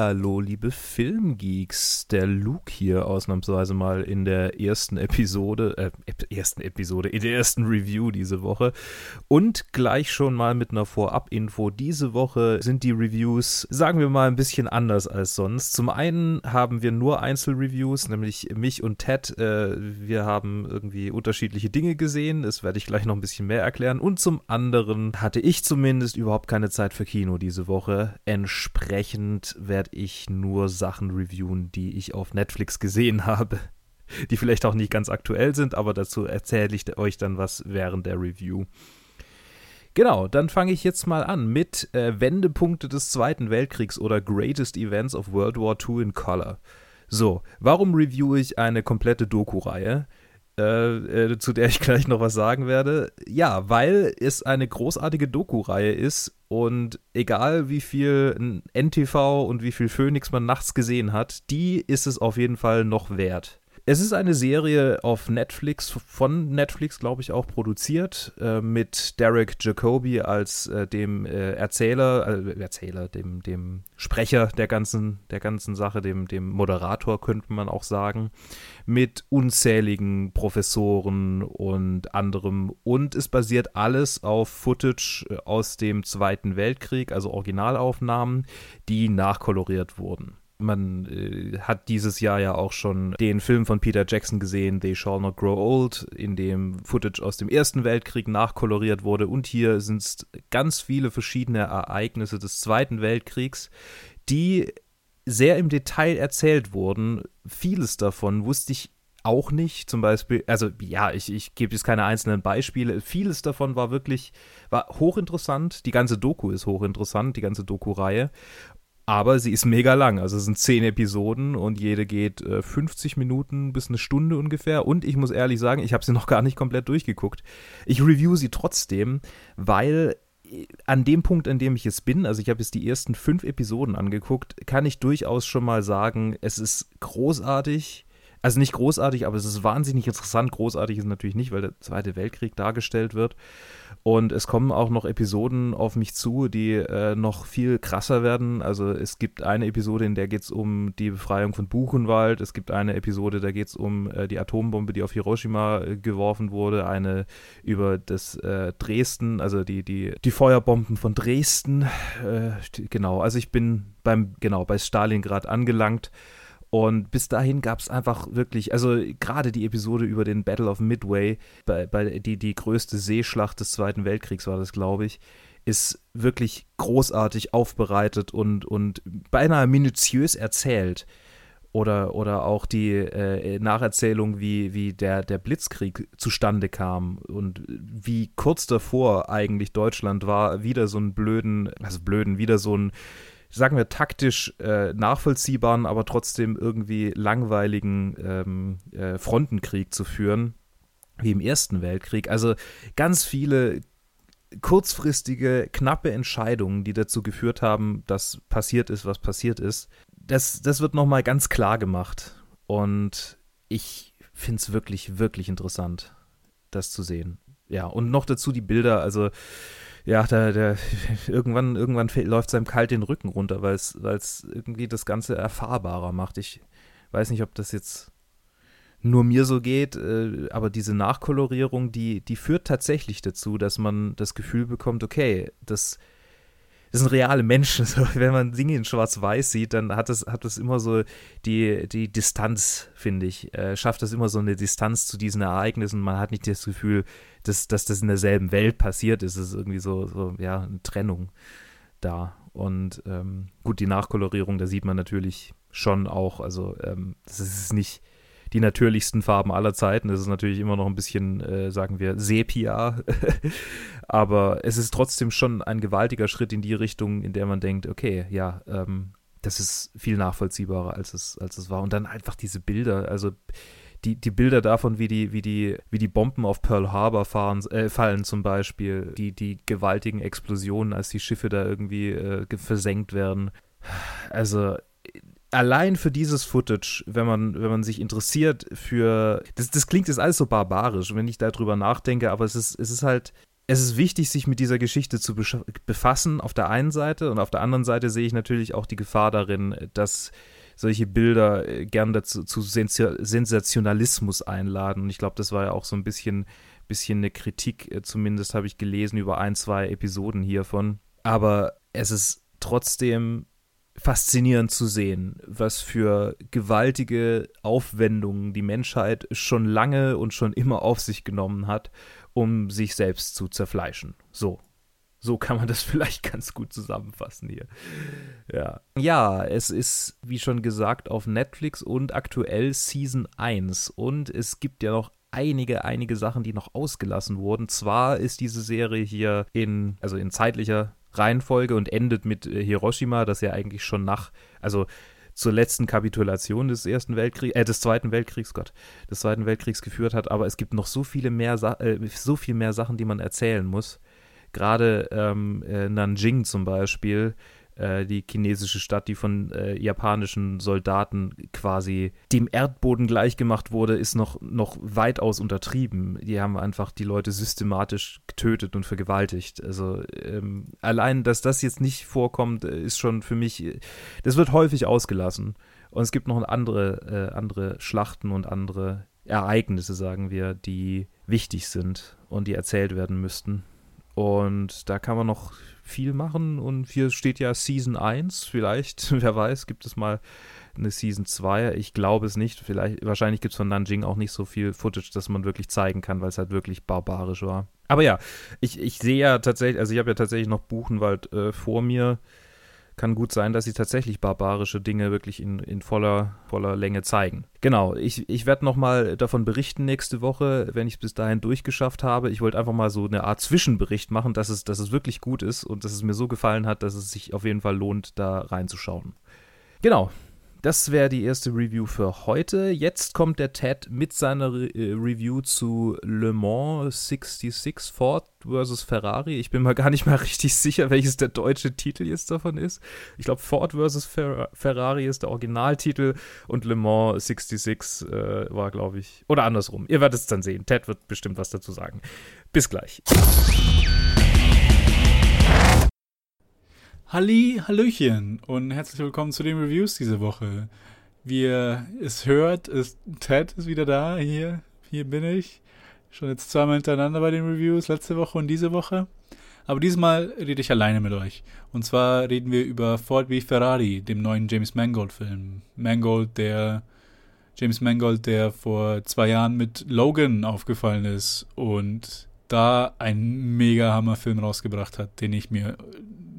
Hallihallo, liebe Filmgeeks. Der Luke hier ausnahmsweise mal in der ersten Episode, äh, ersten Episode, in der ersten Review diese Woche. Und gleich schon mal mit einer Vorab-Info. Diese Woche sind die Reviews, sagen wir mal, ein bisschen anders als sonst. Zum einen haben wir nur Einzelreviews, nämlich mich und Ted. Äh, wir haben irgendwie unterschiedliche Dinge gesehen. Das werde ich gleich noch ein bisschen mehr erklären. Und zum anderen hatte ich zumindest überhaupt keine Zeit für Kino diese Woche. Entsprechend Dementsprechend ich nur Sachen reviewen, die ich auf Netflix gesehen habe. Die vielleicht auch nicht ganz aktuell sind, aber dazu erzähle ich euch dann was während der Review. Genau, dann fange ich jetzt mal an mit äh, Wendepunkte des Zweiten Weltkriegs oder Greatest Events of World War II in Color. So, warum reviewe ich eine komplette Doku-Reihe? Äh, äh, zu der ich gleich noch was sagen werde. Ja, weil es eine großartige Doku-Reihe ist und egal wie viel NTV und wie viel Phoenix man nachts gesehen hat, die ist es auf jeden Fall noch wert. Es ist eine Serie auf Netflix, von Netflix, glaube ich, auch produziert, äh, mit Derek Jacobi als äh, dem äh, Erzähler, äh, Erzähler, dem, dem Sprecher der ganzen, der ganzen Sache, dem, dem Moderator, könnte man auch sagen, mit unzähligen Professoren und anderem. Und es basiert alles auf Footage äh, aus dem Zweiten Weltkrieg, also Originalaufnahmen, die nachkoloriert wurden. Man äh, hat dieses Jahr ja auch schon den Film von Peter Jackson gesehen, They Shall Not Grow Old, in dem Footage aus dem Ersten Weltkrieg nachkoloriert wurde. Und hier sind es ganz viele verschiedene Ereignisse des Zweiten Weltkriegs, die sehr im Detail erzählt wurden. Vieles davon wusste ich auch nicht. Zum Beispiel, also ja, ich, ich gebe jetzt keine einzelnen Beispiele. Vieles davon war wirklich, war hochinteressant. Die ganze Doku ist hochinteressant, die ganze Doku-Reihe. Aber sie ist mega lang. Also es sind zehn Episoden und jede geht äh, 50 Minuten bis eine Stunde ungefähr. Und ich muss ehrlich sagen, ich habe sie noch gar nicht komplett durchgeguckt. Ich review sie trotzdem, weil äh, an dem Punkt, an dem ich jetzt bin, also ich habe jetzt die ersten fünf Episoden angeguckt, kann ich durchaus schon mal sagen, es ist großartig. Also nicht großartig, aber es ist wahnsinnig interessant. Großartig ist natürlich nicht, weil der Zweite Weltkrieg dargestellt wird. Und es kommen auch noch Episoden auf mich zu, die äh, noch viel krasser werden. Also es gibt eine Episode, in der geht es um die Befreiung von Buchenwald. Es gibt eine Episode, da geht es um äh, die Atombombe, die auf Hiroshima äh, geworfen wurde. Eine über das äh, Dresden, also die, die, die Feuerbomben von Dresden. Äh, genau, also ich bin beim, genau, bei Stalingrad angelangt. Und bis dahin gab es einfach wirklich, also gerade die Episode über den Battle of Midway, bei, bei die, die größte Seeschlacht des Zweiten Weltkriegs war das, glaube ich, ist wirklich großartig aufbereitet und, und beinahe minutiös erzählt. Oder, oder auch die äh, Nacherzählung, wie, wie der, der Blitzkrieg zustande kam und wie kurz davor eigentlich Deutschland war, wieder so einen blöden, also blöden, wieder so einen sagen wir, taktisch äh, nachvollziehbaren, aber trotzdem irgendwie langweiligen ähm, äh, Frontenkrieg zu führen, wie im Ersten Weltkrieg. Also ganz viele kurzfristige, knappe Entscheidungen, die dazu geführt haben, dass passiert ist, was passiert ist. Das, das wird nochmal ganz klar gemacht. Und ich finde es wirklich, wirklich interessant, das zu sehen. Ja, und noch dazu die Bilder, also ja, der, der, irgendwann, irgendwann läuft seinem kalt den Rücken runter, weil es irgendwie das Ganze erfahrbarer macht. Ich weiß nicht, ob das jetzt nur mir so geht, äh, aber diese Nachkolorierung, die, die führt tatsächlich dazu, dass man das Gefühl bekommt, okay, das das sind reale Menschen. So, wenn man Dinge in Schwarz-Weiß sieht, dann hat es hat das immer so die, die Distanz, finde ich. Äh, schafft das immer so eine Distanz zu diesen Ereignissen. Man hat nicht das Gefühl, dass, dass das in derselben Welt passiert ist. Es ist irgendwie so, so ja, eine Trennung da. Und ähm, gut, die Nachkolorierung, da sieht man natürlich schon auch, also ähm, das ist nicht die natürlichsten Farben aller Zeiten. Das ist natürlich immer noch ein bisschen, äh, sagen wir, Sepia. Aber es ist trotzdem schon ein gewaltiger Schritt in die Richtung, in der man denkt, okay, ja, ähm, das ist viel nachvollziehbarer, als es, als es war. Und dann einfach diese Bilder, also die, die Bilder davon, wie die, wie die, wie die Bomben auf Pearl Harbor fahren, äh, fallen zum Beispiel, die, die gewaltigen Explosionen, als die Schiffe da irgendwie äh, versenkt werden. Also allein für dieses Footage, wenn man, wenn man sich interessiert für. Das, das klingt jetzt alles so barbarisch, wenn ich darüber nachdenke, aber es ist, es ist halt. es ist wichtig, sich mit dieser Geschichte zu befassen, auf der einen Seite. Und auf der anderen Seite sehe ich natürlich auch die Gefahr darin, dass solche Bilder äh, gern dazu zu Sensationalismus einladen. Und ich glaube, das war ja auch so ein bisschen, bisschen eine Kritik, äh, zumindest habe ich gelesen über ein, zwei Episoden hiervon. Aber es ist trotzdem faszinierend zu sehen, was für gewaltige Aufwendungen die Menschheit schon lange und schon immer auf sich genommen hat, um sich selbst zu zerfleischen. So. So kann man das vielleicht ganz gut zusammenfassen hier. Ja. Ja, es ist, wie schon gesagt, auf Netflix und aktuell Season 1. Und es gibt ja noch einige, einige Sachen, die noch ausgelassen wurden. Zwar ist diese Serie hier in, also in zeitlicher Reihenfolge und endet mit äh, Hiroshima, das ja eigentlich schon nach, also zur letzten Kapitulation des ersten Weltkriegs, äh, des Zweiten Weltkriegs, Gott, des Zweiten Weltkriegs geführt hat, aber es gibt noch so viele mehr, äh, so viel mehr Sachen, die man erzählen muss. Gerade ähm, äh, Nanjing zum Beispiel äh, die chinesische Stadt, die von äh, japanischen Soldaten quasi dem Erdboden gleichgemacht wurde, ist noch, noch weitaus untertrieben. Die haben einfach die Leute systematisch getötet und vergewaltigt. Also ähm, allein, dass das jetzt nicht vorkommt, äh, ist schon für mich, das wird häufig ausgelassen. Und es gibt noch andere, äh, andere Schlachten und andere Ereignisse, sagen wir, die wichtig sind und die erzählt werden müssten. Und da kann man noch viel machen. Und hier steht ja Season 1. Vielleicht, wer weiß, gibt es mal eine Season 2. Ich glaube es nicht. Vielleicht, wahrscheinlich gibt es von Nanjing auch nicht so viel Footage, dass man wirklich zeigen kann, weil es halt wirklich barbarisch war. Aber ja, ich, ich sehe ja tatsächlich, also ich habe ja tatsächlich noch Buchenwald äh, vor mir kann gut sein, dass sie tatsächlich barbarische Dinge wirklich in, in voller, voller Länge zeigen. Genau, ich, ich werde nochmal davon berichten nächste Woche, wenn ich es bis dahin durchgeschafft habe. Ich wollte einfach mal so eine Art Zwischenbericht machen, dass es, dass es wirklich gut ist und dass es mir so gefallen hat, dass es sich auf jeden Fall lohnt, da reinzuschauen. Genau, das wäre die erste Review für heute. Jetzt kommt der Ted mit seiner Re äh, Review zu Le Mans 66 Ford vs. Ferrari. Ich bin mal gar nicht mal richtig sicher, welches der deutsche Titel jetzt davon ist. Ich glaube, Ford vs. Fer Ferrari ist der Originaltitel und Le Mans 66 äh, war, glaube ich, oder andersrum. Ihr werdet es dann sehen. Ted wird bestimmt was dazu sagen. Bis gleich. Halli, Hallöchen und herzlich willkommen zu den Reviews diese Woche. Wie ihr es hört, ist Ted ist wieder da. Hier, hier bin ich. Schon jetzt zweimal hintereinander bei den Reviews, letzte Woche und diese Woche. Aber diesmal rede ich alleine mit euch. Und zwar reden wir über Ford v Ferrari, dem neuen James Mangold-Film. Mangold, der James Mangold, der vor zwei Jahren mit Logan aufgefallen ist und da einen mega Hammer-Film rausgebracht hat, den ich mir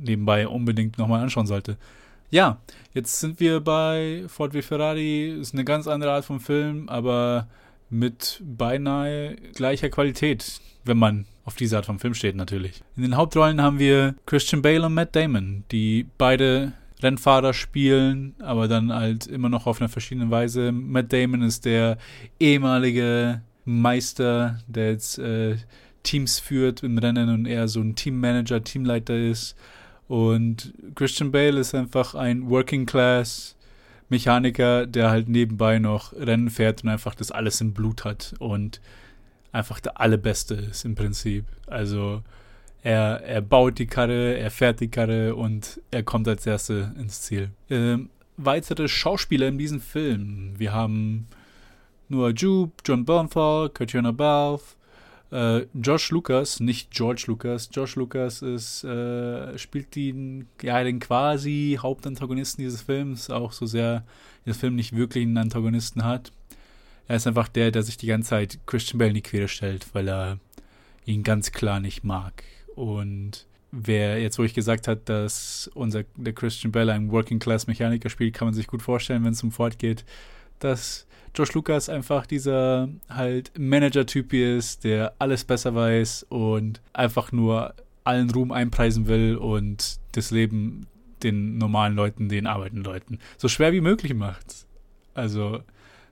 nebenbei unbedingt nochmal anschauen sollte. Ja, jetzt sind wir bei Ford v Ferrari. Ist eine ganz andere Art von Film, aber mit beinahe gleicher Qualität, wenn man auf diese Art von Film steht natürlich. In den Hauptrollen haben wir Christian Bale und Matt Damon, die beide Rennfahrer spielen, aber dann halt immer noch auf einer verschiedenen Weise. Matt Damon ist der ehemalige Meister, der jetzt äh, Teams führt im Rennen und eher so ein Teammanager, Teamleiter ist. Und Christian Bale ist einfach ein Working Class Mechaniker, der halt nebenbei noch Rennen fährt und einfach das alles im Blut hat und einfach der allerbeste ist im Prinzip. Also er, er baut die Karre, er fährt die Karre und er kommt als Erster ins Ziel. Ähm, weitere Schauspieler in diesem Film. Wir haben Noah Jupe, John Bernthal, Katrina Balfe, äh, Josh Lucas, nicht George Lucas, Josh Lucas ist, äh, spielt den, ja, den quasi Hauptantagonisten dieses Films, auch so sehr der Film nicht wirklich einen Antagonisten hat. Er ist einfach der, der sich die ganze Zeit Christian Bale in die Quere stellt, weil er ihn ganz klar nicht mag. Und wer jetzt, wo ich gesagt hat, dass unser der Christian Bale ein Working Class Mechaniker spielt, kann man sich gut vorstellen, wenn es um Ford geht, dass Josh Lucas einfach dieser halt Manager-Typ ist, der alles besser weiß und einfach nur allen Ruhm einpreisen will und das Leben den normalen Leuten, den arbeitenden Leuten so schwer wie möglich macht. Also,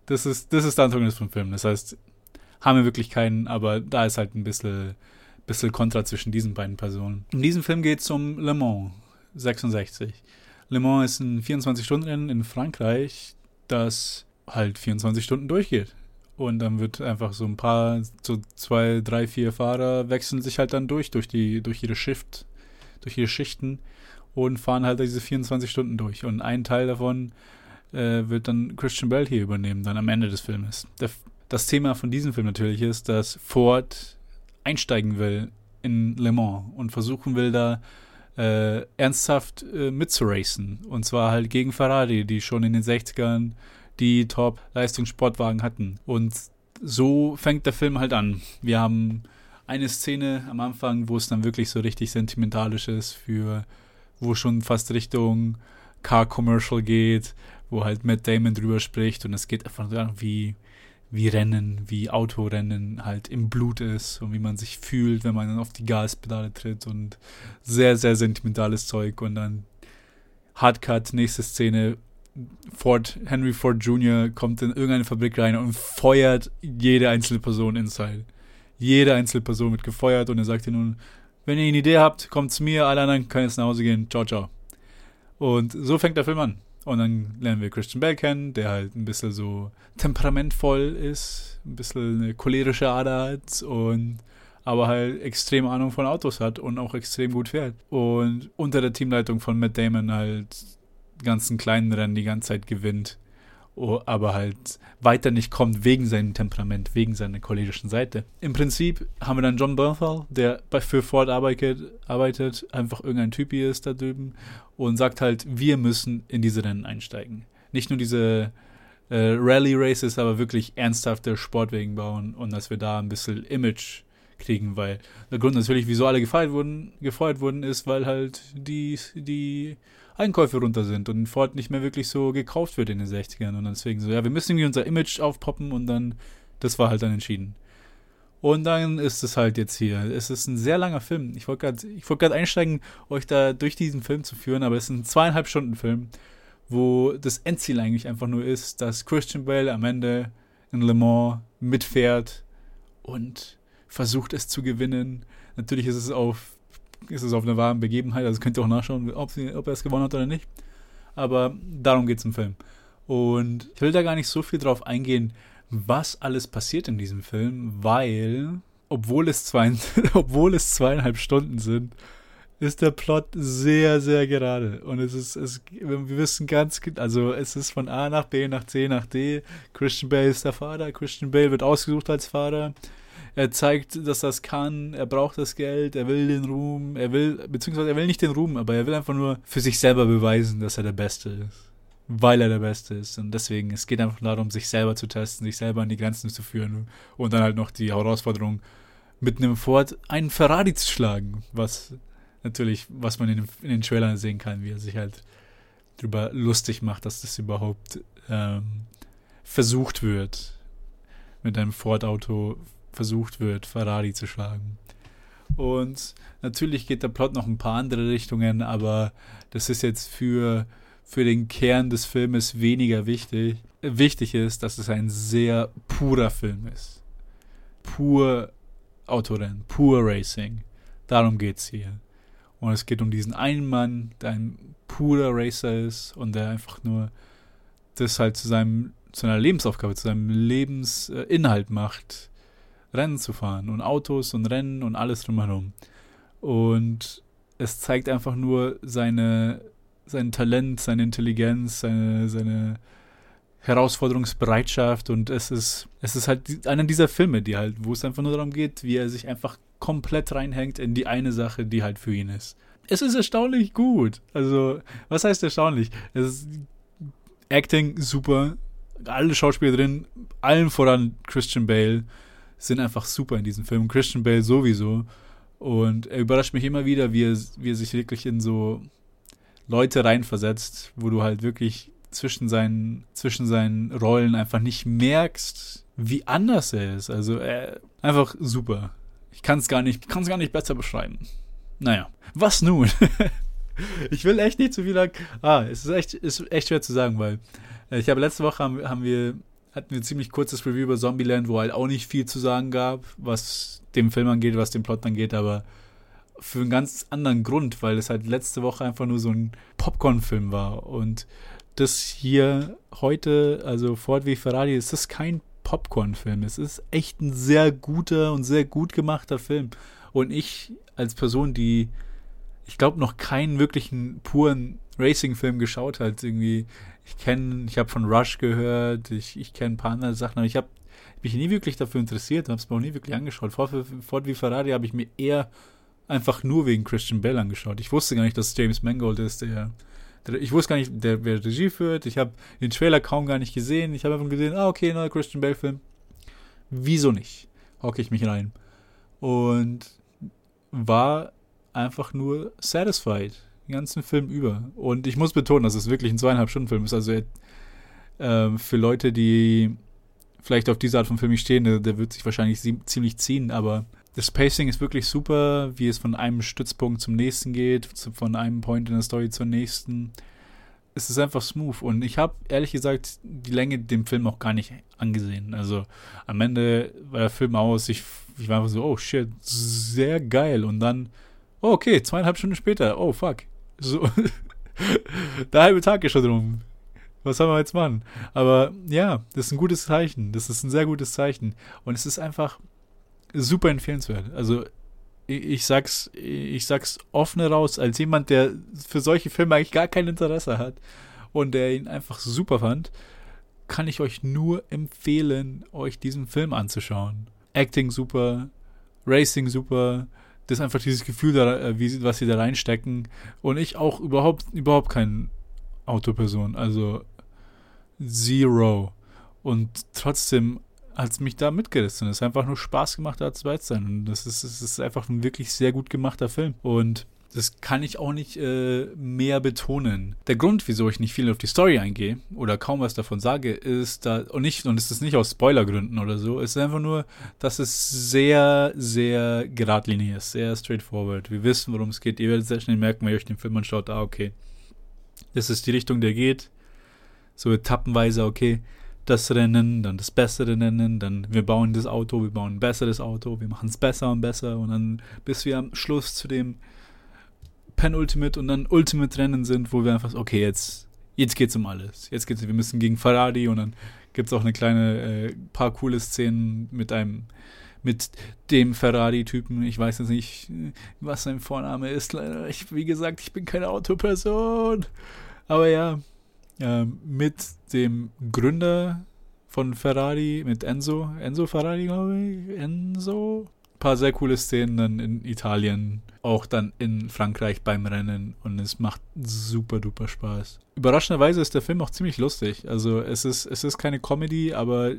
das ist, das ist der Antagonist vom Film. Das heißt, haben wir wirklich keinen, aber da ist halt ein bisschen, bisschen Kontra zwischen diesen beiden Personen. In diesem Film geht es um Le Mans 66. Le Mans ist ein 24-Stunden-Rennen in Frankreich, das halt 24 Stunden durchgeht. Und dann wird einfach so ein paar, so zwei, drei, vier Fahrer wechseln sich halt dann durch, durch die, durch ihre Shift, durch ihre Schichten und fahren halt diese 24 Stunden durch. Und ein Teil davon äh, wird dann Christian Bell hier übernehmen, dann am Ende des Filmes. Der, das Thema von diesem Film natürlich ist, dass Ford einsteigen will in Le Mans und versuchen will, da äh, ernsthaft äh, mitzuracen. Und zwar halt gegen Ferrari, die schon in den 60ern die Top-Leistungssportwagen hatten. Und so fängt der Film halt an. Wir haben eine Szene am Anfang, wo es dann wirklich so richtig sentimentalisch ist, für wo schon fast Richtung Car-Commercial geht, wo halt Matt Damon drüber spricht und es geht einfach darum, wie, wie Rennen, wie Autorennen halt im Blut ist und wie man sich fühlt, wenn man dann auf die Gaspedale tritt und sehr, sehr sentimentales Zeug und dann Hardcut, nächste Szene, Ford, Henry Ford Jr. kommt in irgendeine Fabrik rein und feuert jede einzelne Person inside. Jede einzelne Person wird gefeuert und er sagt ihr nun, wenn ihr eine Idee habt, kommt zu mir, alle anderen können jetzt nach Hause gehen. Ciao, ciao. Und so fängt der Film an. Und dann lernen wir Christian Bell kennen, der halt ein bisschen so temperamentvoll ist, ein bisschen eine cholerische Ader hat und aber halt extrem Ahnung von Autos hat und auch extrem gut fährt. Und unter der Teamleitung von Matt Damon halt ganzen kleinen Rennen die ganze Zeit gewinnt, aber halt weiter nicht kommt wegen seinem Temperament, wegen seiner cholerischen Seite. Im Prinzip haben wir dann John Bernthal, der für Ford arbeitet, arbeitet, einfach irgendein Typ hier ist da drüben und sagt halt, wir müssen in diese Rennen einsteigen. Nicht nur diese äh, Rally Races, aber wirklich ernsthafte Sportwegen bauen und dass wir da ein bisschen Image kriegen, weil der Grund natürlich, wieso alle gefeiert wurden, gefeuert wurden, ist, weil halt die, die Einkäufe runter sind und Ford nicht mehr wirklich so gekauft wird in den 60ern. Und deswegen so, ja, wir müssen irgendwie unser Image aufpoppen und dann, das war halt dann entschieden. Und dann ist es halt jetzt hier. Es ist ein sehr langer Film. Ich wollte gerade wollt einsteigen, euch da durch diesen Film zu führen, aber es ist ein zweieinhalb Stunden Film, wo das Endziel eigentlich einfach nur ist, dass Christian Bale am Ende in Le Mans mitfährt und versucht es zu gewinnen. Natürlich ist es auf ist es auf einer wahren Begebenheit. Also könnt ihr auch nachschauen, ob, sie, ob er es gewonnen hat oder nicht. Aber darum geht es im Film. Und ich will da gar nicht so viel drauf eingehen, was alles passiert in diesem Film, weil, obwohl es, zwei, obwohl es zweieinhalb Stunden sind, ist der Plot sehr, sehr gerade. Und es ist, es, wir wissen ganz, also es ist von A nach B nach C nach D. Christian Bale ist der Vater. Christian Bale wird ausgesucht als Vater er zeigt, dass es kann, er braucht das Geld, er will den Ruhm, er will, beziehungsweise er will nicht den Ruhm, aber er will einfach nur für sich selber beweisen, dass er der Beste ist. Weil er der Beste ist. Und deswegen, es geht einfach darum, sich selber zu testen, sich selber an die Grenzen zu führen und dann halt noch die Herausforderung, mit einem Ford einen Ferrari zu schlagen, was natürlich, was man in, in den Trailern sehen kann, wie er sich halt drüber lustig macht, dass das überhaupt ähm, versucht wird, mit einem Ford-Auto versucht wird, Ferrari zu schlagen. Und natürlich geht der Plot noch ein paar andere Richtungen, aber das ist jetzt für, für den Kern des Filmes weniger wichtig. Wichtig ist, dass es ein sehr purer Film ist. Pur Autorennen, pur Racing. Darum geht es hier. Und es geht um diesen einen Mann, der ein purer Racer ist und der einfach nur das halt zu seinem zu einer Lebensaufgabe, zu seinem Lebensinhalt macht, Rennen zu fahren und Autos und Rennen und alles drumherum. Und es zeigt einfach nur seine, sein Talent, seine Intelligenz, seine, seine Herausforderungsbereitschaft und es ist, es ist halt einer dieser Filme, die halt, wo es einfach nur darum geht, wie er sich einfach komplett reinhängt in die eine Sache, die halt für ihn ist. Es ist erstaunlich gut. Also, was heißt erstaunlich? Es ist Acting super, alle Schauspieler drin, allen voran Christian Bale sind einfach super in diesem Film. Christian Bale sowieso. Und er überrascht mich immer wieder, wie er, wie er sich wirklich in so Leute reinversetzt, wo du halt wirklich zwischen seinen, zwischen seinen Rollen einfach nicht merkst, wie anders er ist. Also äh, einfach super. Ich kann es gar nicht, gar nicht besser beschreiben. Naja, was nun? ich will echt nicht zu viel lang. Ah, es ist echt, ist echt schwer zu sagen, weil äh, ich habe letzte Woche haben, haben wir hatten wir ein ziemlich kurzes Review über Zombieland, wo halt auch nicht viel zu sagen gab, was dem Film angeht, was den Plot angeht, aber für einen ganz anderen Grund, weil es halt letzte Woche einfach nur so ein Popcorn-Film war. Und das hier heute, also Ford wie Ferrari, ist das kein Popcorn-Film. Es ist echt ein sehr guter und sehr gut gemachter Film. Und ich als Person, die, ich glaube, noch keinen wirklichen puren Racing-Film geschaut hat, irgendwie, ich kenne, ich habe von Rush gehört, ich, ich kenne ein paar andere Sachen, aber ich habe mich nie wirklich dafür interessiert und habe es mir auch nie wirklich angeschaut. Ford, Ford wie Ferrari habe ich mir eher einfach nur wegen Christian Bell angeschaut. Ich wusste gar nicht, dass James Mangold ist, der, ich wusste gar nicht, der, wer Regie führt. Ich habe den Trailer kaum gar nicht gesehen. Ich habe einfach gesehen, ah, okay, neuer Christian Bell-Film. Wieso nicht? Hocke ich mich rein. Und war einfach nur satisfied. Den ganzen Film über. Und ich muss betonen, dass es wirklich ein zweieinhalb Stunden Film ist. Also äh, für Leute, die vielleicht auf diese Art von Film nicht stehen, der, der wird sich wahrscheinlich ziemlich ziehen, aber das Pacing ist wirklich super, wie es von einem Stützpunkt zum nächsten geht, von einem Point in der Story zur nächsten. Es ist einfach smooth und ich habe ehrlich gesagt die Länge dem Film auch gar nicht angesehen. Also am Ende war der Film aus, ich, ich war einfach so, oh shit, sehr geil und dann, oh okay, zweieinhalb Stunden später, oh fuck. So, der halbe Tag ist schon drum was soll man jetzt machen? Aber ja, das ist ein gutes Zeichen. Das ist ein sehr gutes Zeichen. Und es ist einfach super empfehlenswert. Also ich sag's, ich sag's offen heraus, als jemand, der für solche Filme eigentlich gar kein Interesse hat und der ihn einfach super fand, kann ich euch nur empfehlen, euch diesen Film anzuschauen. Acting super, Racing super, das ist einfach dieses Gefühl, da, äh, wie, was sie da reinstecken. Und ich auch überhaupt, überhaupt kein Autoperson. Also Zero. Und trotzdem hat es mich da mitgerissen. Es ist einfach nur Spaß gemacht, da zu sein. Und das ist, das ist einfach ein wirklich sehr gut gemachter Film. Und das kann ich auch nicht äh, mehr betonen. Der Grund, wieso ich nicht viel auf die Story eingehe oder kaum was davon sage, ist da und nicht und es ist nicht aus Spoilergründen oder so. Es ist einfach nur, dass es sehr, sehr geradlinig ist, sehr straightforward. Wir wissen, worum es geht. Ihr werdet sehr schnell merken, wenn ihr euch den Film anschaut. Ah, okay, das ist die Richtung, der geht so etappenweise, okay, das Rennen, dann das bessere Rennen, dann wir bauen das Auto, wir bauen ein besseres Auto, wir machen es besser und besser und dann bis wir am Schluss zu dem Penultimate und dann Ultimate Rennen sind, wo wir einfach, okay, jetzt, jetzt geht's um alles. Jetzt geht's, wir müssen gegen Ferrari und dann gibt's auch eine kleine, äh, paar coole Szenen mit einem, mit dem Ferrari-Typen. Ich weiß jetzt nicht, was sein Vorname ist. Leider, ich, wie gesagt, ich bin keine Autoperson. Aber ja, äh, mit dem Gründer von Ferrari, mit Enzo, Enzo Ferrari, glaube ich, Enzo. Ein paar sehr coole Szenen dann in Italien, auch dann in Frankreich beim Rennen und es macht super duper Spaß. Überraschenderweise ist der Film auch ziemlich lustig. Also es ist, es ist keine Comedy, aber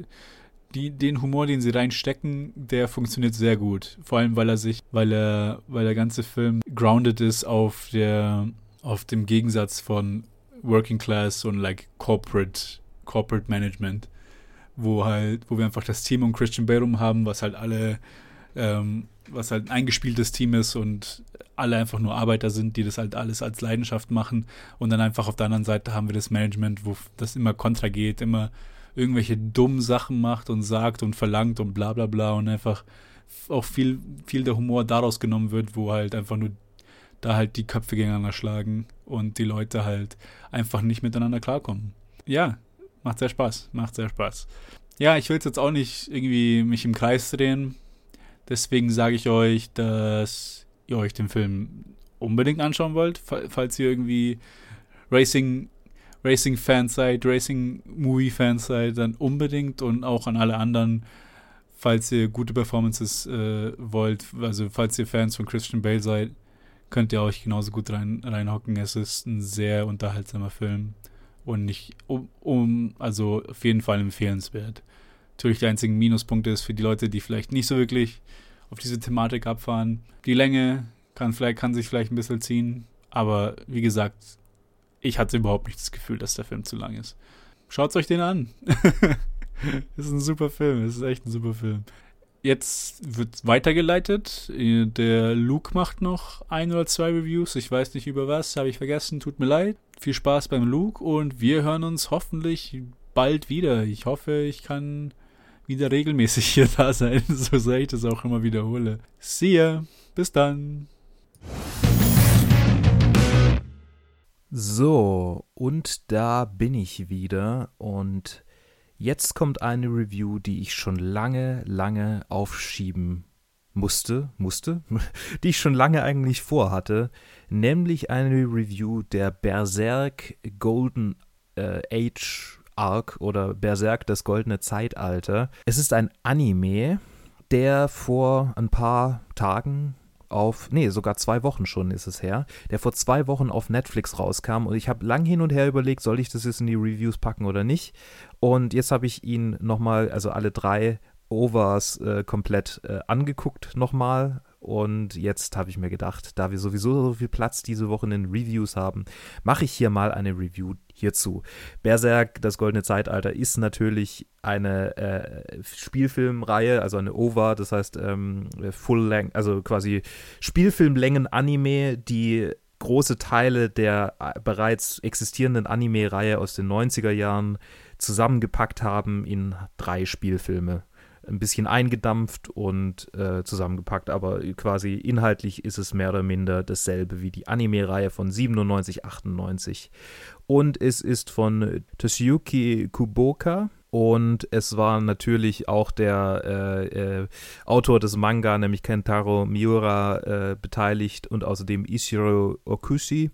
die, den Humor, den sie reinstecken, der funktioniert sehr gut. Vor allem, weil er sich, weil er, weil der ganze Film grounded ist auf der, auf dem Gegensatz von Working Class und like Corporate, Corporate Management, wo halt, wo wir einfach das Team um Christian Bale haben, was halt alle, ähm, was halt ein eingespieltes Team ist und alle einfach nur Arbeiter sind, die das halt alles als Leidenschaft machen. Und dann einfach auf der anderen Seite haben wir das Management, wo das immer kontra geht, immer irgendwelche dummen Sachen macht und sagt und verlangt und bla bla bla und einfach auch viel, viel der Humor daraus genommen wird, wo halt einfach nur da halt die Köpfe gegeneinander schlagen und die Leute halt einfach nicht miteinander klarkommen. Ja, macht sehr Spaß, macht sehr Spaß. Ja, ich will jetzt auch nicht irgendwie mich im Kreis drehen. Deswegen sage ich euch, dass ihr euch den Film unbedingt anschauen wollt, falls ihr irgendwie Racing Racing Fans seid, Racing Movie Fans seid, dann unbedingt und auch an alle anderen, falls ihr gute Performances äh, wollt, also falls ihr Fans von Christian Bale seid, könnt ihr euch genauso gut rein, reinhocken. Es ist ein sehr unterhaltsamer Film und nicht um, um, also auf jeden Fall empfehlenswert. Natürlich der einzige Minuspunkt ist für die Leute, die vielleicht nicht so wirklich auf diese Thematik abfahren. Die Länge kann vielleicht kann sich vielleicht ein bisschen ziehen, aber wie gesagt, ich hatte überhaupt nicht das Gefühl, dass der Film zu lang ist. Schaut euch den an. das ist ein super Film, das ist echt ein super Film. Jetzt wird weitergeleitet. Der Luke macht noch ein oder zwei Reviews. Ich weiß nicht über was, habe ich vergessen. Tut mir leid. Viel Spaß beim Luke und wir hören uns hoffentlich bald wieder. Ich hoffe, ich kann wieder regelmäßig hier da sein, so sehr ich das auch immer wiederhole. See ya. Bis dann. So, und da bin ich wieder und Jetzt kommt eine Review, die ich schon lange, lange aufschieben musste, musste, die ich schon lange eigentlich vorhatte, nämlich eine Review der Berserk Golden äh, Age Arc oder Berserk das goldene Zeitalter. Es ist ein Anime, der vor ein paar Tagen auf, nee, sogar zwei Wochen schon ist es her, der vor zwei Wochen auf Netflix rauskam und ich habe lang hin und her überlegt, soll ich das jetzt in die Reviews packen oder nicht. Und jetzt habe ich ihn nochmal, also alle drei Overs äh, komplett äh, angeguckt nochmal. Und jetzt habe ich mir gedacht, da wir sowieso so viel Platz diese Woche in den Reviews haben, mache ich hier mal eine Review hierzu. Berserk, das goldene Zeitalter, ist natürlich eine äh, Spielfilmreihe, also eine OVA, das heißt ähm, Full Length, also quasi Spielfilmlängen-Anime, die große Teile der äh, bereits existierenden Anime-Reihe aus den 90er Jahren zusammengepackt haben in drei Spielfilme ein bisschen eingedampft und äh, zusammengepackt, aber quasi inhaltlich ist es mehr oder minder dasselbe wie die Anime-Reihe von 97, 98. Und es ist von Toshiyuki Kuboka. Und es war natürlich auch der äh, äh, Autor des Manga, nämlich Kentaro Miura, äh, beteiligt und außerdem Ishiro Okushi.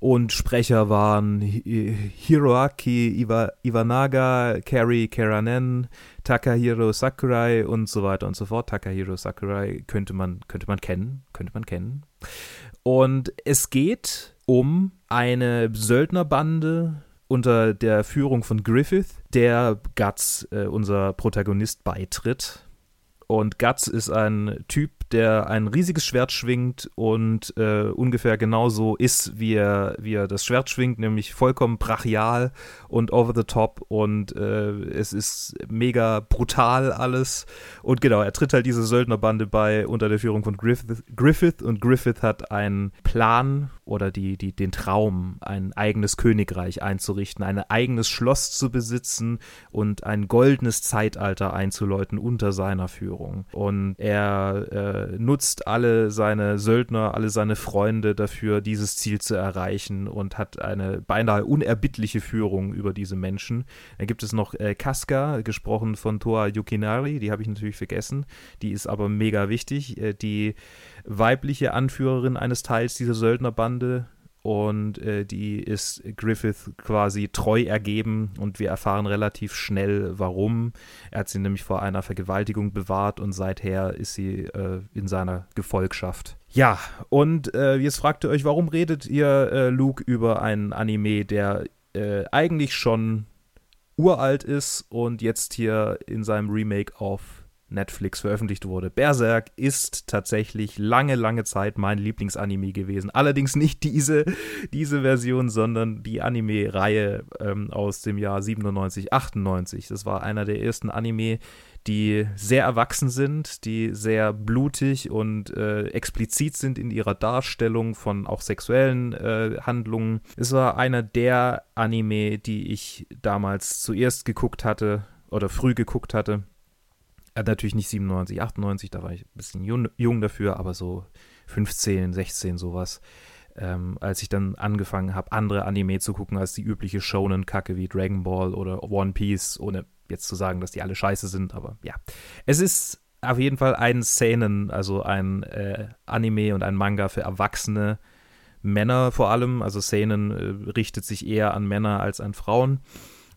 Und Sprecher waren Hiroaki Iwa Iwanaga, Kerry Keranen, Takahiro Sakurai und so weiter und so fort. Takahiro Sakurai könnte man, könnte man kennen, könnte man kennen. Und es geht um eine Söldnerbande unter der Führung von Griffith, der Guts, äh, unser Protagonist, beitritt. Und Guts ist ein Typ, der ein riesiges Schwert schwingt und äh, ungefähr genauso ist, wie er, wie er das Schwert schwingt, nämlich vollkommen brachial und over the top und äh, es ist mega brutal alles. Und genau, er tritt halt diese Söldnerbande bei unter der Führung von Griffith, Griffith und Griffith hat einen Plan oder die, die, den Traum, ein eigenes Königreich einzurichten, ein eigenes Schloss zu besitzen und ein goldenes Zeitalter einzuläuten unter seiner Führung. Und er äh, nutzt alle seine Söldner, alle seine Freunde dafür, dieses Ziel zu erreichen und hat eine beinahe unerbittliche Führung über diese Menschen. Dann gibt es noch äh, Casca, gesprochen von Toa Yukinari, die habe ich natürlich vergessen. Die ist aber mega wichtig. Äh, die weibliche Anführerin eines Teils dieser Söldnerbande, und äh, die ist Griffith quasi treu ergeben und wir erfahren relativ schnell, warum. Er hat sie nämlich vor einer Vergewaltigung bewahrt und seither ist sie äh, in seiner Gefolgschaft. Ja, und äh, jetzt fragt ihr euch, warum redet ihr, äh, Luke, über einen Anime, der äh, eigentlich schon uralt ist und jetzt hier in seinem Remake auf Netflix veröffentlicht wurde. Berserk ist tatsächlich lange, lange Zeit mein Lieblingsanime gewesen. Allerdings nicht diese, diese Version, sondern die Anime-Reihe ähm, aus dem Jahr 97, 98. Das war einer der ersten Anime, die sehr erwachsen sind, die sehr blutig und äh, explizit sind in ihrer Darstellung von auch sexuellen äh, Handlungen. Es war einer der Anime, die ich damals zuerst geguckt hatte oder früh geguckt hatte äh, natürlich nicht 97, 98, da war ich ein bisschen jung, jung dafür, aber so 15, 16, sowas. Ähm, als ich dann angefangen habe, andere Anime zu gucken als die übliche Shonen-Kacke wie Dragon Ball oder One Piece, ohne jetzt zu sagen, dass die alle scheiße sind, aber ja. Es ist auf jeden Fall ein Szenen, also ein äh, Anime und ein Manga für erwachsene Männer vor allem. Also Szenen äh, richtet sich eher an Männer als an Frauen.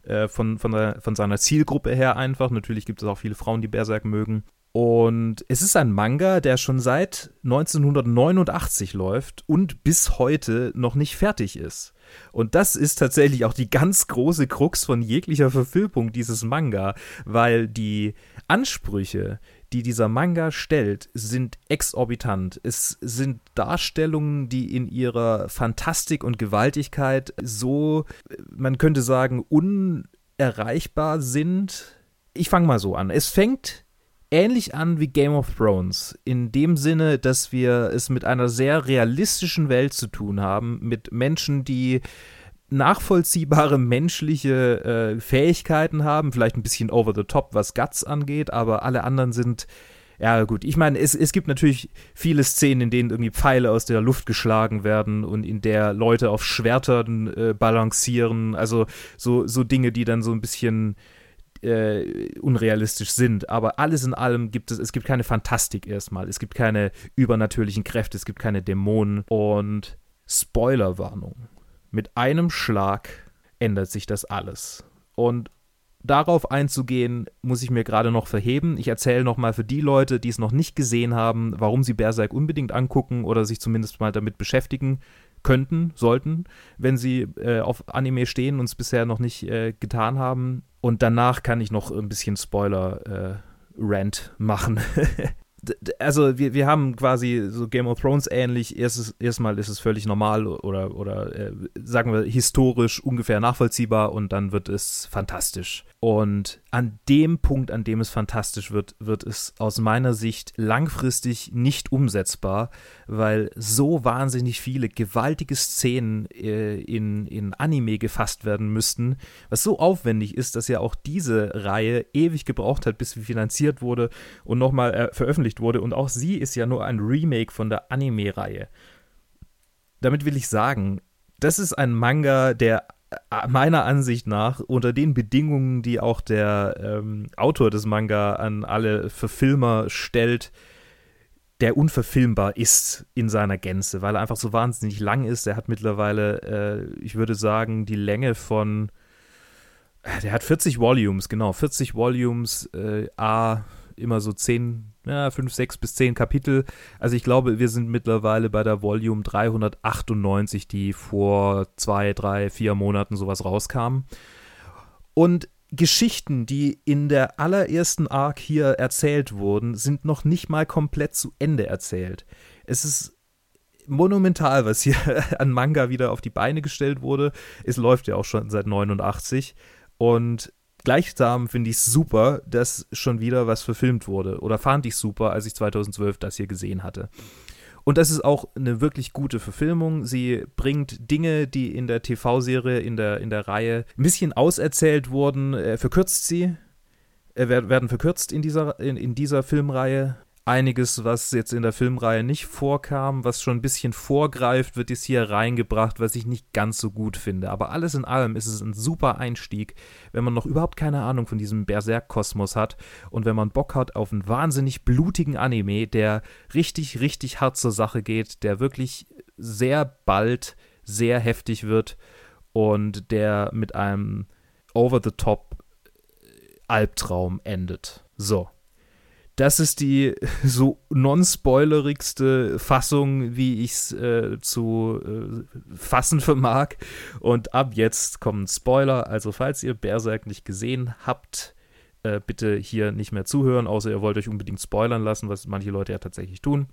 Äh, von, von, der, von seiner Zielgruppe her einfach. Natürlich gibt es auch viele Frauen, die Berserk mögen. Und es ist ein Manga, der schon seit 1989 läuft und bis heute noch nicht fertig ist. Und das ist tatsächlich auch die ganz große Krux von jeglicher Verfilmung dieses Manga, weil die Ansprüche, die dieser Manga stellt, sind exorbitant. Es sind Darstellungen, die in ihrer Fantastik und Gewaltigkeit so, man könnte sagen, unerreichbar sind. Ich fange mal so an. Es fängt ähnlich an wie Game of Thrones, in dem Sinne, dass wir es mit einer sehr realistischen Welt zu tun haben, mit Menschen, die nachvollziehbare menschliche äh, Fähigkeiten haben, vielleicht ein bisschen over the top, was Guts angeht, aber alle anderen sind ja, gut. Ich meine, es, es gibt natürlich viele Szenen, in denen irgendwie Pfeile aus der Luft geschlagen werden und in der Leute auf Schwertern äh, balancieren. Also so, so Dinge, die dann so ein bisschen äh, unrealistisch sind, aber alles in allem gibt es, es gibt keine Fantastik erstmal, es gibt keine übernatürlichen Kräfte, es gibt keine Dämonen und Spoilerwarnung. Mit einem Schlag ändert sich das alles. Und darauf einzugehen, muss ich mir gerade noch verheben. Ich erzähle nochmal für die Leute, die es noch nicht gesehen haben, warum sie Berserk unbedingt angucken oder sich zumindest mal damit beschäftigen könnten, sollten, wenn sie äh, auf Anime stehen und es bisher noch nicht äh, getan haben. Und danach kann ich noch ein bisschen Spoiler-Rant äh, machen. also wir, wir haben quasi so Game of Thrones ähnlich. Erstes, erstmal ist es völlig normal oder, oder äh, sagen wir historisch ungefähr nachvollziehbar und dann wird es fantastisch. Und an dem Punkt, an dem es fantastisch wird, wird es aus meiner Sicht langfristig nicht umsetzbar, weil so wahnsinnig viele gewaltige Szenen äh, in, in Anime gefasst werden müssten, was so aufwendig ist, dass ja auch diese Reihe ewig gebraucht hat, bis sie finanziert wurde und nochmal äh, veröffentlicht wurde. Und auch sie ist ja nur ein Remake von der Anime-Reihe. Damit will ich sagen, das ist ein Manga, der meiner Ansicht nach unter den Bedingungen, die auch der ähm, Autor des Manga an alle Verfilmer stellt, der unverfilmbar ist in seiner Gänze, weil er einfach so wahnsinnig lang ist. Er hat mittlerweile, äh, ich würde sagen, die Länge von, äh, der hat 40 Volumes, genau, 40 Volumes, äh, A, immer so 10 ja, fünf, sechs bis zehn Kapitel. Also ich glaube, wir sind mittlerweile bei der Volume 398, die vor zwei, drei, vier Monaten sowas rauskam. Und Geschichten, die in der allerersten Arc hier erzählt wurden, sind noch nicht mal komplett zu Ende erzählt. Es ist monumental, was hier an Manga wieder auf die Beine gestellt wurde. Es läuft ja auch schon seit 89 und Gleichsam finde ich es super, dass schon wieder was verfilmt wurde. Oder fand ich super, als ich 2012 das hier gesehen hatte. Und das ist auch eine wirklich gute Verfilmung. Sie bringt Dinge, die in der TV-Serie, in der, in der Reihe ein bisschen auserzählt wurden, äh, verkürzt sie, äh, werden verkürzt in dieser, in, in dieser Filmreihe einiges, was jetzt in der Filmreihe nicht vorkam, was schon ein bisschen vorgreift, wird jetzt hier reingebracht, was ich nicht ganz so gut finde. Aber alles in allem ist es ein super Einstieg, wenn man noch überhaupt keine Ahnung von diesem Berserk-Kosmos hat und wenn man Bock hat auf einen wahnsinnig blutigen Anime, der richtig, richtig hart zur Sache geht, der wirklich sehr bald sehr heftig wird und der mit einem over-the-top Albtraum endet. So, das ist die so non-spoilerigste Fassung, wie ich es äh, zu äh, fassen vermag. Und ab jetzt kommen Spoiler. Also, falls ihr Berserk nicht gesehen habt, äh, bitte hier nicht mehr zuhören, außer ihr wollt euch unbedingt spoilern lassen, was manche Leute ja tatsächlich tun.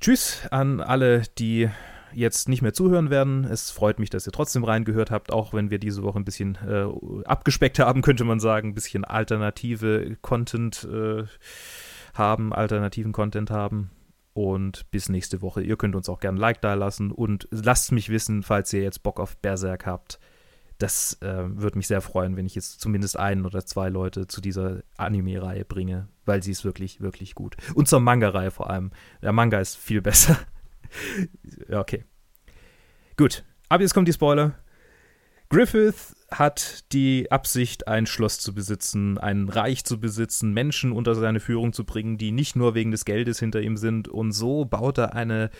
Tschüss an alle, die jetzt nicht mehr zuhören werden. Es freut mich, dass ihr trotzdem reingehört habt, auch wenn wir diese Woche ein bisschen äh, abgespeckt haben, könnte man sagen, ein bisschen alternative Content äh, haben, alternativen Content haben. Und bis nächste Woche. Ihr könnt uns auch gerne ein Like da lassen und lasst mich wissen, falls ihr jetzt Bock auf Berserk habt. Das äh, würde mich sehr freuen, wenn ich jetzt zumindest einen oder zwei Leute zu dieser Anime-Reihe bringe, weil sie ist wirklich, wirklich gut. Und zur Manga-Reihe vor allem. Der Manga ist viel besser. Okay. Gut. Aber jetzt kommt die Spoiler. Griffith hat die Absicht, ein Schloss zu besitzen, ein Reich zu besitzen, Menschen unter seine Führung zu bringen, die nicht nur wegen des Geldes hinter ihm sind. Und so baut er eine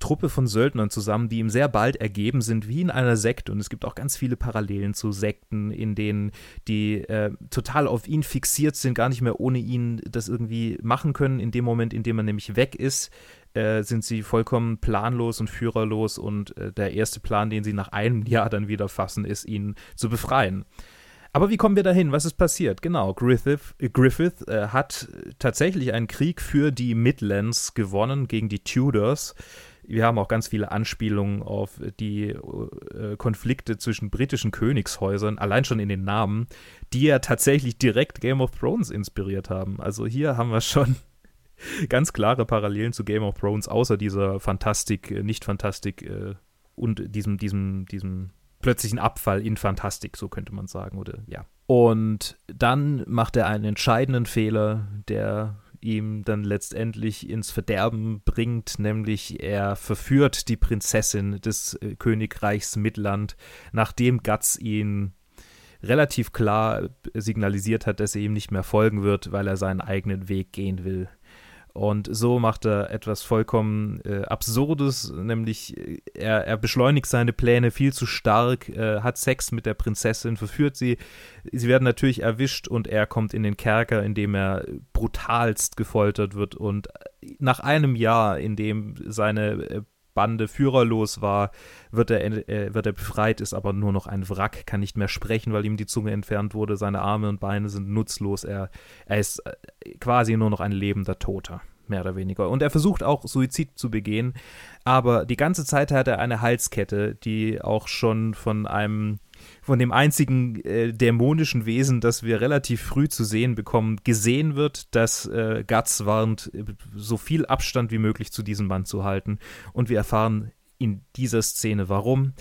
Truppe von Söldnern zusammen, die ihm sehr bald ergeben sind, wie in einer Sekte. Und es gibt auch ganz viele Parallelen zu Sekten, in denen die äh, total auf ihn fixiert sind, gar nicht mehr ohne ihn das irgendwie machen können. In dem Moment, in dem er nämlich weg ist, äh, sind sie vollkommen planlos und führerlos. Und äh, der erste Plan, den sie nach einem Jahr dann wieder fassen, ist, ihn zu befreien. Aber wie kommen wir dahin? Was ist passiert? Genau, Griffith, äh, Griffith äh, hat tatsächlich einen Krieg für die Midlands gewonnen gegen die Tudors wir haben auch ganz viele Anspielungen auf die äh, Konflikte zwischen britischen Königshäusern, allein schon in den Namen, die ja tatsächlich direkt Game of Thrones inspiriert haben. Also hier haben wir schon ganz klare Parallelen zu Game of Thrones, außer dieser Fantastik, äh, Nicht-Fantastik äh, und diesem, diesem, diesem plötzlichen Abfall in Fantastik, so könnte man sagen, oder ja. Und dann macht er einen entscheidenden Fehler, der ihm dann letztendlich ins Verderben bringt, nämlich er verführt die Prinzessin des äh, Königreichs Midland, nachdem Guts ihn relativ klar signalisiert hat, dass er ihm nicht mehr folgen wird, weil er seinen eigenen Weg gehen will. Und so macht er etwas vollkommen äh, Absurdes, nämlich äh, er, er, beschleunigt seine Pläne viel zu stark, äh, hat Sex mit der Prinzessin, verführt sie. Sie werden natürlich erwischt und er kommt in den Kerker, in dem er brutalst gefoltert wird. Und nach einem Jahr, in dem seine äh, Bande führerlos war, wird er, äh, wird er befreit, ist aber nur noch ein Wrack, kann nicht mehr sprechen, weil ihm die Zunge entfernt wurde, seine Arme und Beine sind nutzlos, er, er ist äh, quasi nur noch ein lebender Toter mehr oder weniger. Und er versucht auch Suizid zu begehen, aber die ganze Zeit hat er eine Halskette, die auch schon von einem, von dem einzigen äh, dämonischen Wesen, das wir relativ früh zu sehen bekommen, gesehen wird, dass äh, Guts warnt, so viel Abstand wie möglich zu diesem Mann zu halten. Und wir erfahren in dieser Szene warum.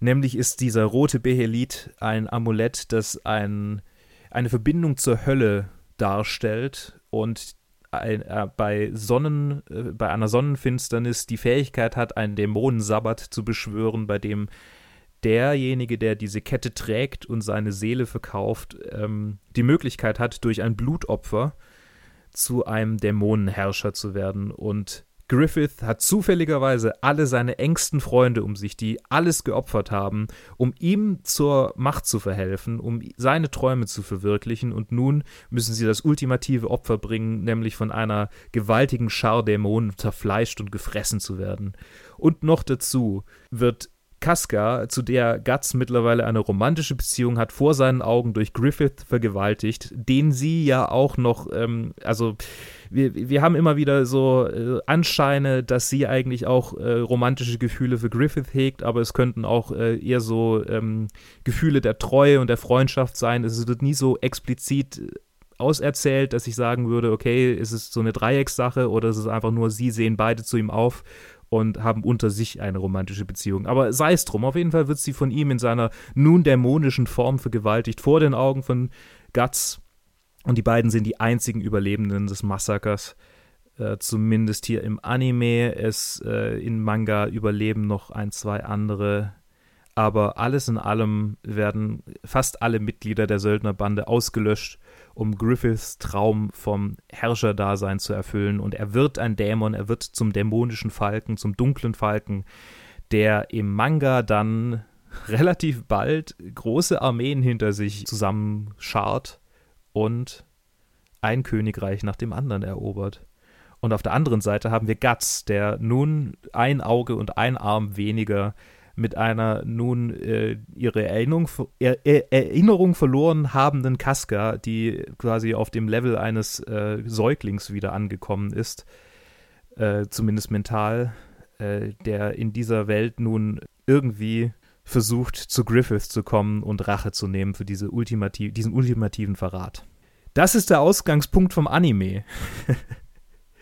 Nämlich ist dieser rote Behelit ein Amulett, das ein, eine Verbindung zur Hölle darstellt und ein, äh, bei Sonnen, äh, bei einer Sonnenfinsternis die Fähigkeit hat, einen Dämonensabbat zu beschwören, bei dem derjenige, der diese Kette trägt und seine Seele verkauft, ähm, die Möglichkeit hat, durch ein Blutopfer zu einem Dämonenherrscher zu werden. Und Griffith hat zufälligerweise alle seine engsten Freunde um sich, die alles geopfert haben, um ihm zur Macht zu verhelfen, um seine Träume zu verwirklichen. Und nun müssen sie das ultimative Opfer bringen, nämlich von einer gewaltigen Schar Dämonen zerfleischt und gefressen zu werden. Und noch dazu wird Casca, zu der Guts mittlerweile eine romantische Beziehung hat, vor seinen Augen durch Griffith vergewaltigt, den sie ja auch noch, ähm, also wir, wir haben immer wieder so äh, Anscheine, dass sie eigentlich auch äh, romantische Gefühle für Griffith hegt, aber es könnten auch äh, eher so ähm, Gefühle der Treue und der Freundschaft sein. Es wird nie so explizit auserzählt, dass ich sagen würde, okay, ist es so eine Dreieckssache oder ist es einfach nur, sie sehen beide zu ihm auf und haben unter sich eine romantische Beziehung. Aber sei es drum, auf jeden Fall wird sie von ihm in seiner nun dämonischen Form vergewaltigt vor den Augen von Guts. Und die beiden sind die einzigen Überlebenden des Massakers. Äh, zumindest hier im Anime. Es äh, in Manga überleben noch ein, zwei andere. Aber alles in allem werden fast alle Mitglieder der Söldnerbande ausgelöscht um Griffiths Traum vom Herrscherdasein zu erfüllen. Und er wird ein Dämon, er wird zum dämonischen Falken, zum dunklen Falken, der im Manga dann relativ bald große Armeen hinter sich zusammenschart und ein Königreich nach dem anderen erobert. Und auf der anderen Seite haben wir Guts, der nun ein Auge und ein Arm weniger mit einer nun äh, ihre Erinnerung, er, Erinnerung, verloren habenden Casca, die quasi auf dem Level eines äh, Säuglings wieder angekommen ist, äh, zumindest mental, äh, der in dieser Welt nun irgendwie versucht, zu Griffith zu kommen und Rache zu nehmen für diese ultimativ, diesen ultimativen Verrat. Das ist der Ausgangspunkt vom Anime.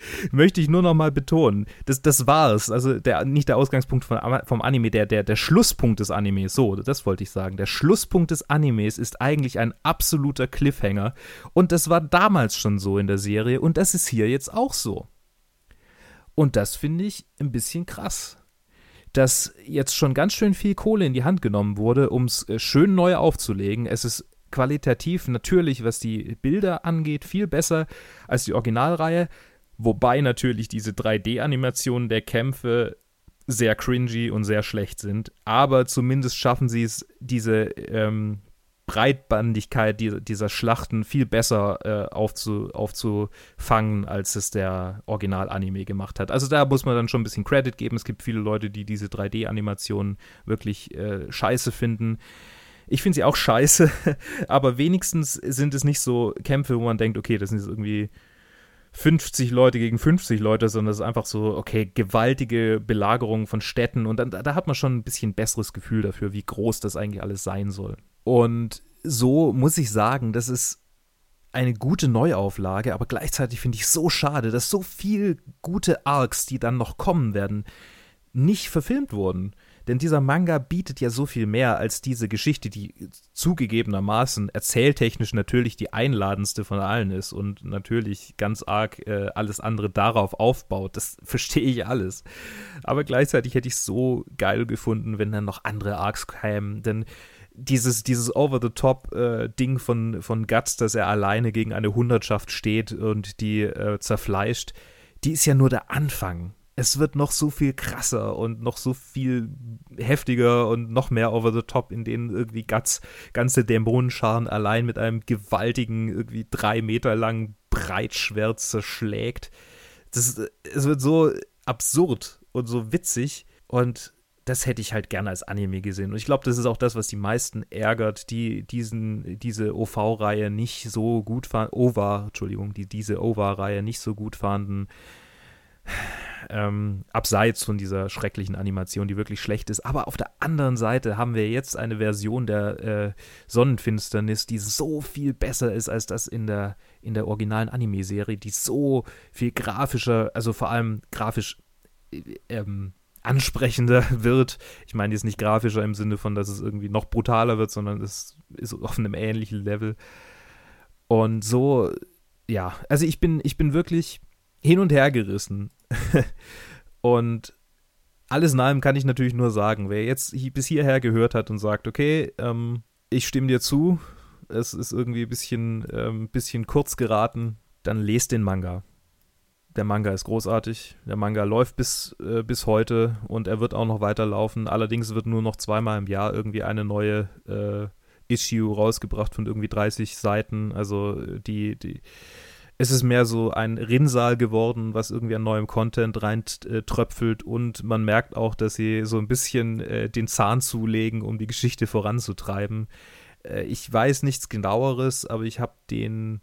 möchte ich nur noch mal betonen. Das, das war es. Also der, nicht der Ausgangspunkt von, vom Anime, der, der, der Schlusspunkt des Animes. So, das wollte ich sagen. Der Schlusspunkt des Animes ist eigentlich ein absoluter Cliffhanger. Und das war damals schon so in der Serie und das ist hier jetzt auch so. Und das finde ich ein bisschen krass. Dass jetzt schon ganz schön viel Kohle in die Hand genommen wurde, um es äh, schön neu aufzulegen. Es ist qualitativ natürlich, was die Bilder angeht, viel besser als die Originalreihe. Wobei natürlich diese 3D-Animationen der Kämpfe sehr cringy und sehr schlecht sind. Aber zumindest schaffen sie es, diese ähm, Breitbandigkeit dieser Schlachten viel besser äh, aufzu, aufzufangen, als es der Original-Anime gemacht hat. Also da muss man dann schon ein bisschen Credit geben. Es gibt viele Leute, die diese 3D-Animationen wirklich äh, scheiße finden. Ich finde sie auch scheiße, aber wenigstens sind es nicht so Kämpfe, wo man denkt, okay, das sind jetzt irgendwie 50 Leute gegen 50 Leute, sondern es ist einfach so, okay, gewaltige Belagerung von Städten und dann, da hat man schon ein bisschen besseres Gefühl dafür, wie groß das eigentlich alles sein soll. Und so muss ich sagen, das ist eine gute Neuauflage, aber gleichzeitig finde ich so schade, dass so viele gute Arcs, die dann noch kommen werden, nicht verfilmt wurden. Denn dieser Manga bietet ja so viel mehr als diese Geschichte, die zugegebenermaßen erzähltechnisch natürlich die einladendste von allen ist und natürlich ganz arg äh, alles andere darauf aufbaut. Das verstehe ich alles. Aber gleichzeitig hätte ich es so geil gefunden, wenn dann noch andere Arcs kämen. Denn dieses, dieses Over-the-Top-Ding äh, von, von Guts, dass er alleine gegen eine Hundertschaft steht und die äh, zerfleischt, die ist ja nur der Anfang. Es wird noch so viel krasser und noch so viel heftiger und noch mehr over the top, in denen irgendwie Guts ganze Dämonenscharen allein mit einem gewaltigen, irgendwie drei Meter langen Breitschwert zerschlägt. Das, es wird so absurd und so witzig und das hätte ich halt gerne als Anime gesehen. Und ich glaube, das ist auch das, was die meisten ärgert, die diesen, diese OV-Reihe nicht so gut fanden, OVA, Entschuldigung, die diese OVA-Reihe nicht so gut fanden. Ähm, abseits von dieser schrecklichen Animation, die wirklich schlecht ist. Aber auf der anderen Seite haben wir jetzt eine Version der äh, Sonnenfinsternis, die so viel besser ist als das in der, in der originalen Anime-Serie, die so viel grafischer, also vor allem grafisch äh, ähm, ansprechender wird. Ich meine jetzt nicht grafischer im Sinne von, dass es irgendwie noch brutaler wird, sondern es ist auf einem ähnlichen Level. Und so, ja, also ich bin, ich bin wirklich hin und her gerissen. und alles in allem kann ich natürlich nur sagen, wer jetzt bis hierher gehört hat und sagt, okay, ähm, ich stimme dir zu, es ist irgendwie ein bisschen, ähm, bisschen kurz geraten, dann lest den Manga. Der Manga ist großartig. Der Manga läuft bis, äh, bis heute und er wird auch noch weiterlaufen. Allerdings wird nur noch zweimal im Jahr irgendwie eine neue äh, Issue rausgebracht von irgendwie 30 Seiten. Also die, die, es ist mehr so ein Rinnsal geworden, was irgendwie an neuem Content reintröpfelt und man merkt auch, dass sie so ein bisschen äh, den Zahn zulegen, um die Geschichte voranzutreiben. Äh, ich weiß nichts genaueres, aber ich habe den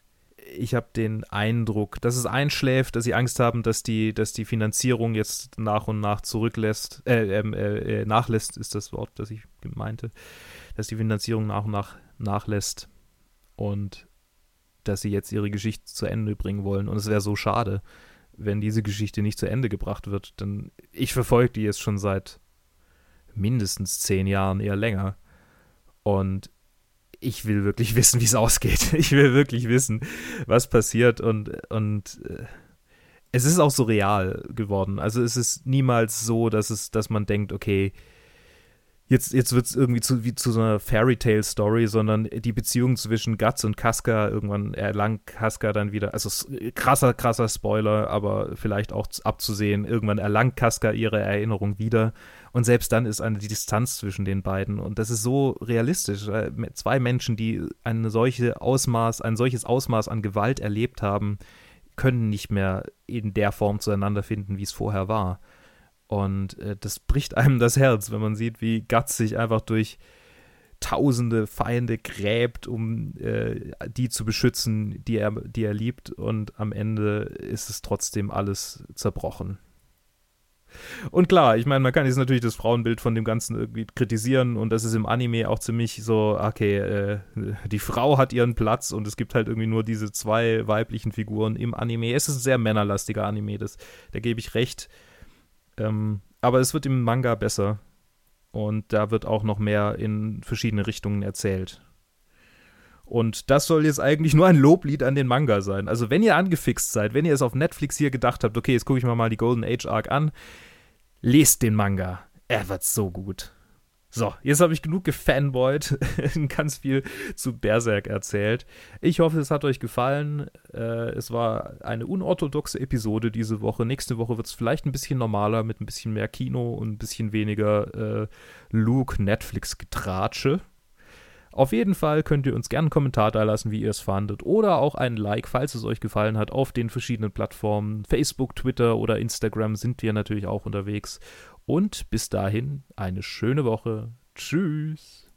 ich den Eindruck, dass es einschläft, dass sie Angst haben, dass die, dass die Finanzierung jetzt nach und nach zurücklässt, äh, ähm, äh, äh, nachlässt, ist das Wort, das ich meinte, dass die Finanzierung nach und nach nachlässt und dass sie jetzt ihre Geschichte zu Ende bringen wollen. Und es wäre so schade, wenn diese Geschichte nicht zu Ende gebracht wird, denn ich verfolge die jetzt schon seit mindestens zehn Jahren, eher länger. Und ich will wirklich wissen, wie es ausgeht. Ich will wirklich wissen, was passiert und, und äh, es ist auch so real geworden. Also es ist niemals so, dass es, dass man denkt, okay, jetzt, jetzt wird es irgendwie zu, wie zu so einer Fairy Tale Story, sondern die Beziehung zwischen Guts und Casca, irgendwann erlangt Casca dann wieder, also krasser, krasser Spoiler, aber vielleicht auch abzusehen, irgendwann erlangt Casca ihre Erinnerung wieder und selbst dann ist eine die Distanz zwischen den beiden. Und das ist so realistisch. Zwei Menschen, die eine solche Ausmaß, ein solches Ausmaß an Gewalt erlebt haben, können nicht mehr in der Form zueinander finden, wie es vorher war. Und äh, das bricht einem das Herz, wenn man sieht, wie Guts sich einfach durch tausende Feinde gräbt, um äh, die zu beschützen, die er, die er liebt. Und am Ende ist es trotzdem alles zerbrochen. Und klar, ich meine, man kann jetzt natürlich das Frauenbild von dem Ganzen irgendwie kritisieren und das ist im Anime auch ziemlich so, okay, äh, die Frau hat ihren Platz und es gibt halt irgendwie nur diese zwei weiblichen Figuren im Anime. Es ist ein sehr männerlastiger Anime, das, da gebe ich recht. Ähm, aber es wird im Manga besser und da wird auch noch mehr in verschiedene Richtungen erzählt. Und das soll jetzt eigentlich nur ein Loblied an den Manga sein. Also, wenn ihr angefixt seid, wenn ihr es auf Netflix hier gedacht habt, okay, jetzt gucke ich mir mal die Golden Age Arc an, lest den Manga. Er wird so gut. So, jetzt habe ich genug gefanboyt, ganz viel zu Berserk erzählt. Ich hoffe, es hat euch gefallen. Äh, es war eine unorthodoxe Episode diese Woche. Nächste Woche wird es vielleicht ein bisschen normaler mit ein bisschen mehr Kino und ein bisschen weniger äh, Luke-Netflix-Getratsche. Auf jeden Fall könnt ihr uns gerne einen Kommentar da lassen, wie ihr es fandet, oder auch einen Like, falls es euch gefallen hat, auf den verschiedenen Plattformen. Facebook, Twitter oder Instagram sind wir natürlich auch unterwegs. Und bis dahin eine schöne Woche. Tschüss.